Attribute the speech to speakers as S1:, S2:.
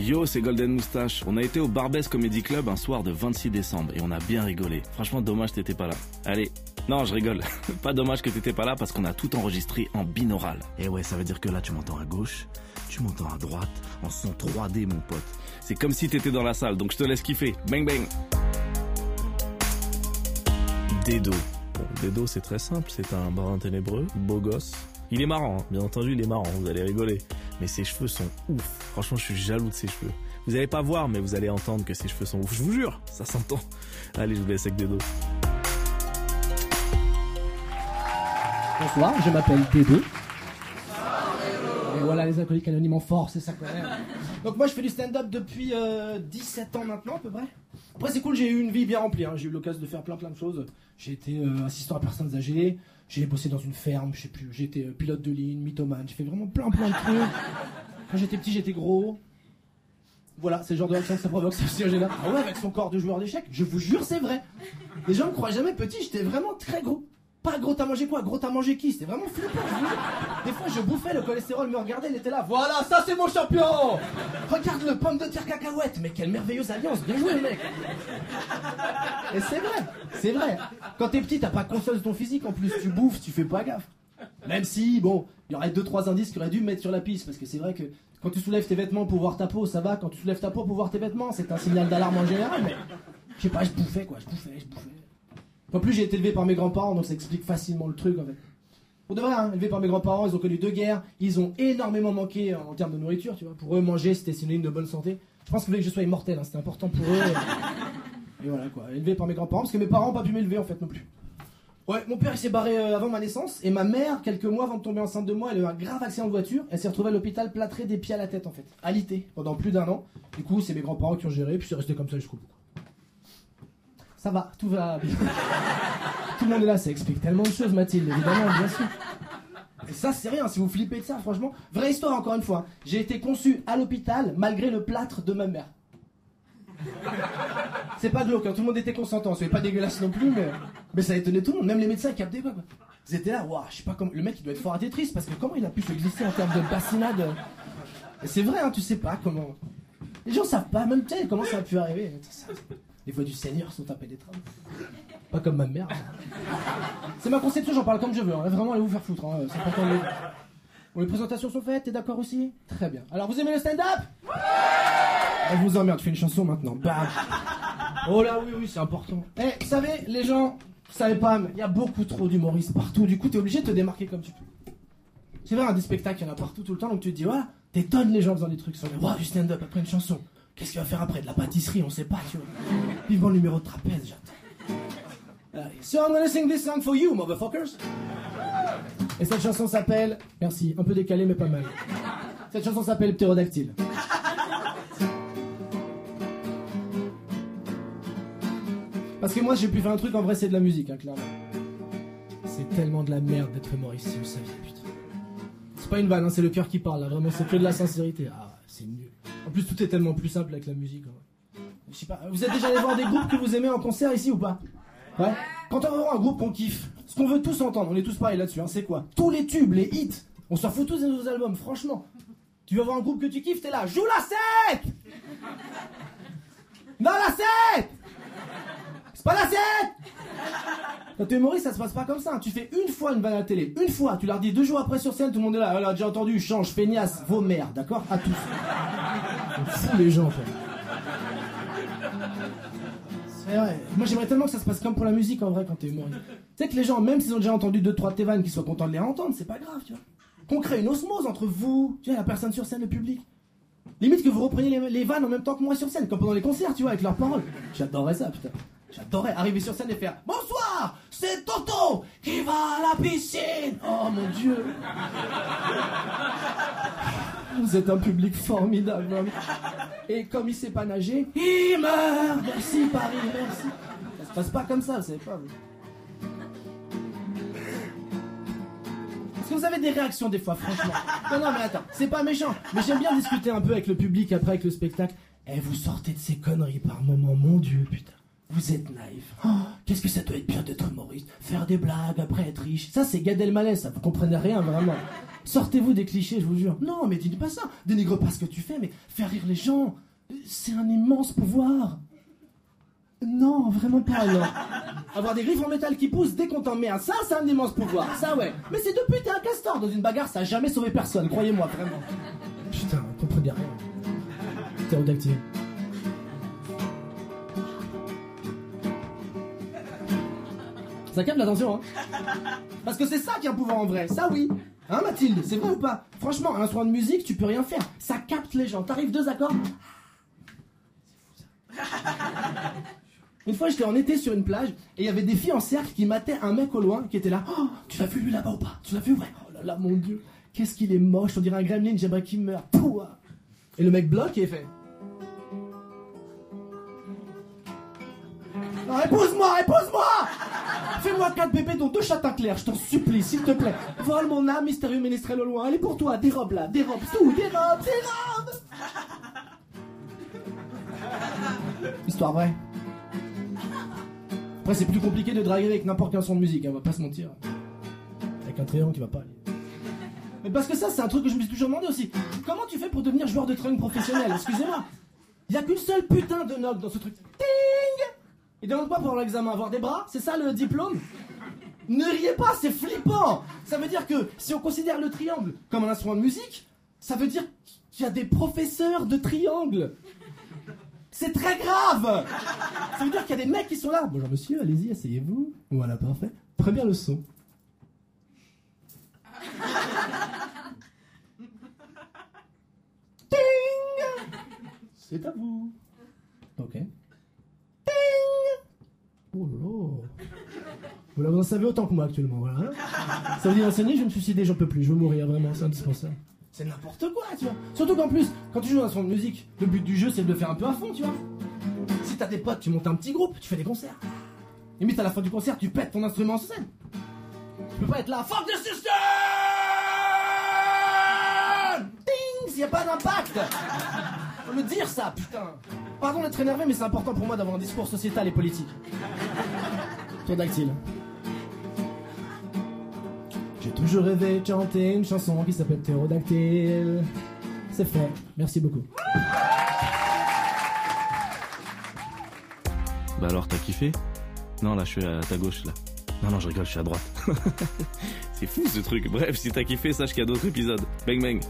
S1: Yo, c'est Golden Moustache. On a été au Barbès Comedy Club un soir de 26 décembre et on a bien rigolé. Franchement, dommage que t'étais pas là. Allez, non, je rigole. pas dommage que t'étais pas là parce qu'on a tout enregistré en binaural. Et ouais, ça veut dire que là, tu m'entends à gauche, tu m'entends à droite, en son 3D, mon pote. C'est comme si t'étais dans la salle, donc je te laisse kiffer. Bang bang. Dedo. Bon, Dedo, c'est très simple. C'est un barin ténébreux, beau gosse. Il est marrant, hein. bien entendu, il est marrant, vous allez rigoler. Mais ses cheveux sont ouf. Franchement, je suis jaloux de ses cheveux. Vous allez pas voir, mais vous allez entendre que ses cheveux sont ouf. Je vous jure, ça s'entend. Allez, je vous laisse avec Dedo.
S2: Bonsoir, je m'appelle Dédé. Et voilà les alcooliques anonymes en force, c'est ça quand même. Donc moi je fais du stand-up depuis euh, 17 ans maintenant à peu près. Après c'est cool, j'ai eu une vie bien remplie, hein. j'ai eu l'occasion de faire plein plein de choses. J'ai été euh, assistant à personnes âgées, j'ai bossé dans une ferme, je sais plus, j'ai été euh, pilote de ligne, mythomane, j'ai fait vraiment plein plein de trucs. Quand j'étais petit j'étais gros. Voilà, c'est le genre de réaction que ça provoque, c'est aussi là. Ah ouais, avec son corps de joueur d'échecs, je vous jure c'est vrai. Les gens me croient jamais petit, j'étais vraiment très gros. Pas gros, t'as mangé quoi? Gros, t'as mangé qui? C'était vraiment flippant. Des fois, je bouffais, le cholestérol me regardait, il était là. Voilà, ça c'est mon champion Regarde le pomme de terre cacahuète. Mais quelle merveilleuse alliance. Bien joué, mec. Et c'est vrai, c'est vrai. Quand t'es petit, t'as pas conscience de ton physique. En plus, tu bouffes, tu fais pas gaffe. Même si, bon, il y aurait deux trois indices qui auraient dû me mettre sur la piste, parce que c'est vrai que quand tu soulèves tes vêtements pour voir ta peau, ça va. Quand tu soulèves ta peau pour voir tes vêtements, c'est un signal d'alarme en général. Mais je sais pas, je bouffais quoi, je bouffais, je bouffais. En plus, j'ai été élevé par mes grands-parents, donc ça explique facilement le truc en fait. Pour de vrai, hein, élevé par mes grands-parents, ils ont connu deux guerres, ils ont énormément manqué en termes de nourriture, tu vois. Pour eux, manger, c'était synonyme de bonne santé. Je pense qu'ils voulaient que je sois immortel, hein, c'était important pour eux. Et voilà quoi, élevé par mes grands-parents, parce que mes parents n'ont pas pu m'élever en fait non plus. Ouais, mon père il s'est barré euh, avant ma naissance, et ma mère, quelques mois avant de tomber enceinte de moi, elle a eu un grave accident de voiture, elle s'est retrouvée à l'hôpital plâtrée des pieds à la tête en fait, alité, pendant plus d'un an. Du coup, c'est mes grands-parents qui ont géré, puis c'est resté comme ça jusqu'au bout. Ça va, tout va bien. tout le monde est là, ça explique tellement de choses, Mathilde, évidemment, bien sûr. Et ça, c'est rien, si vous flippez de ça, franchement. Vraie histoire, encore une fois. J'ai été conçu à l'hôpital malgré le plâtre de ma mère. C'est pas glauque, hein, tout le monde était consentant, c'est pas dégueulasse non plus, mais, mais ça a étonné tout le monde, même les médecins captaient pas. Ils étaient là, waouh, je sais pas comment. Le mec, il doit être fort à Tetris parce que comment il a pu se glisser en termes de bassinade? C'est vrai, hein, tu sais pas comment. Les gens savent pas, même sais, comment ça a pu arriver. Les voix du Seigneur sont impénétrables. Pas comme ma mère. C'est ma conception, j'en parle comme je veux. hein. Vraiment, allez vous faire foutre. hein. C'est Bon, les présentations sont faites, t'es d'accord aussi? Très bien. Alors, vous aimez le stand-up? Je vous emmerde, fais une chanson maintenant. Bam Oh là, oui, oui, c'est important. Eh, vous savez, les gens, vous savez pas, mais il y a beaucoup trop d'humoristes partout. Du coup, t'es obligé de te démarquer comme tu peux. C'est vrai, un des spectacles, il y en a partout tout le temps, donc tu te dis, voilà, t'étonnes les gens en faisant des trucs sur les wow, du stand-up après une chanson. Qu'est-ce qu'il va faire après De la pâtisserie, on sait pas, tu vois. Vivement le numéro de trapèze, j'attends. So I'm gonna sing this song for you, motherfuckers. Et cette chanson s'appelle, merci, un peu décalé mais pas mal. Cette chanson s'appelle Ptérodactyle. Parce que moi j'ai pu faire un truc en vrai c'est de la musique, hein, clairement. C'est tellement de la merde d'être humoriste si vous saviez, putain. C'est pas une vanne, hein, c'est le cœur qui parle, là, vraiment c'est que de la sincérité. Ah, c'est nul. En plus tout est tellement plus simple avec la musique. hein. Je sais pas, vous êtes déjà allé voir des groupes que vous aimez en concert ici ou pas? Ouais? Quand on va voir un groupe qu'on kiffe, ce qu'on veut tous entendre, on est tous pareils là-dessus, hein, c'est quoi? Tous les tubes, les hits, on s'en fout tous de nos albums, franchement. Tu vas voir un groupe que tu kiffes, t'es là, joue la 7 Non, la 7 C'est pas la 7 Quand t'es humoriste, ça se passe pas comme ça. Tu fais une fois une vanne à la télé, une fois, tu la redis deux jours après sur scène, tout le monde est là, elle a déjà entendu, change, feignasse, vos mères, d'accord À tous. On fout les gens. C'est vrai. Moi j'aimerais tellement que ça se passe comme pour la musique en vrai quand t'es humoriste. Tu sais que les gens, même s'ils ont déjà entendu deux trois de tes vannes, qu'ils soient contents de les entendre, c'est pas grave, tu vois. Qu'on crée une osmose entre vous, tu vois, la personne sur scène, le public. Limite que vous repreniez les, les vannes en même temps que moi sur scène, comme pendant les concerts, tu vois, avec leurs paroles. J'adorerais ça, putain. J'adorerais arriver sur scène et faire Bonsoir, c'est Toto qui va à la piscine. Oh mon dieu. Vous êtes un public formidable. Et comme il sait pas nager, il meurt. Merci Paris, merci. Ça se passe pas comme ça, vous savez pas. Est-ce que vous avez des réactions des fois, franchement Non, non, mais attends, c'est pas méchant. Mais j'aime bien discuter un peu avec le public après avec le spectacle. Eh, vous sortez de ces conneries par moments, mon dieu, putain. Vous êtes naïf. Oh, Qu'est-ce que ça doit être bien d'être humoriste Faire des blagues, après être riche. Ça, c'est Gad Elmaleh, ça. Vous comprenez rien, vraiment. Sortez-vous des clichés, je vous jure. Non, mais dis pas ça. Dénigre pas ce que tu fais, mais faire rire les gens, c'est un immense pouvoir. Non, vraiment pas, non. Avoir des griffes en métal qui poussent dès qu'on t'emmerde, ça, c'est un immense pouvoir. Ça, ouais. Mais c'est depuis t'es un castor. Dans une bagarre, ça a jamais sauvé personne, croyez-moi, vraiment. Putain, comprenez rien. Ptérodactyle. Ça capte l'attention, hein. Parce que c'est ça qui a un pouvoir en vrai, ça oui. Hein Mathilde, c'est vrai ou pas? Franchement, un instrument de musique, tu peux rien faire. Ça capte les gens. T'arrives deux accords. Une fois, j'étais en été sur une plage et il y avait des filles en cercle qui mataient un mec au loin qui était là. Oh, tu l'as vu lui là-bas ou pas? Tu l'as vu? Ouais. Oh là là, mon dieu, qu'est-ce qu'il est moche, on dirait un gremlin, j'aimerais qu'il meure. Pouah. Et le mec bloque et fait. Épouse-moi, épouse-moi Fais-moi quatre bébés dont deux châtains clairs, je t'en supplie, s'il te plaît. Vole mon âme, mystérieux ménestrel au loin. Elle est pour toi, des robes là, des robes, tout, des robes Histoire vraie. Après, c'est plus compliqué de draguer avec n'importe quel son de musique, hein, on va pas se mentir. Avec un triangle qui va pas aller. Mais parce que ça, c'est un truc que je me suis toujours demandé aussi. Comment tu fais pour devenir joueur de triangle professionnel? Excusez-moi. Y a qu'une seule putain de note dans ce truc. Ting Il demande quoi pour l'examen Avoir des bras C'est ça le diplôme? Ne riez pas, c'est flippant Ça veut dire que si on considère le triangle comme un instrument de musique, ça veut dire qu'il y a des professeurs de triangle. C'est très grave Ça veut dire qu'il y a des mecs qui sont là. Bonjour monsieur, allez-y, asseyez-vous. Voilà, parfait. Première leçon. Ting C'est à vous. Ok. Oh vous en savez autant que moi actuellement, voilà. hein. Ça veut dire enseigner, je me suicider, j'en peux plus, je veux mourir, vraiment, c'est indispensable. C'est n'importe quoi, tu vois. Surtout qu'en plus, quand tu joues un son de musique, le but du jeu, c'est de le faire un peu à fond, tu vois. Si t'as des potes, tu montes un petit groupe, tu fais des concerts. Limite, à la fin du concert, tu pètes ton instrument en scène. Tu peux pas être là, fuck the system Ding S'il a pas d'impact Faut le dire ça, putain Pardon d'être énervé, mais c'est important pour moi d'avoir un discours sociétal et politique. Pterodactyle. J'ai toujours rêvé de chanter une chanson qui s'appelle Ptérodactyle. C'est fait. Merci beaucoup.
S1: Bah alors, t'as kiffé? Non, là, je suis à ta gauche, là. Non, non, je rigole, je suis à droite. c'est fou ce truc. Bref, si t'as kiffé, sache qu'il y a d'autres épisodes. Bang bang.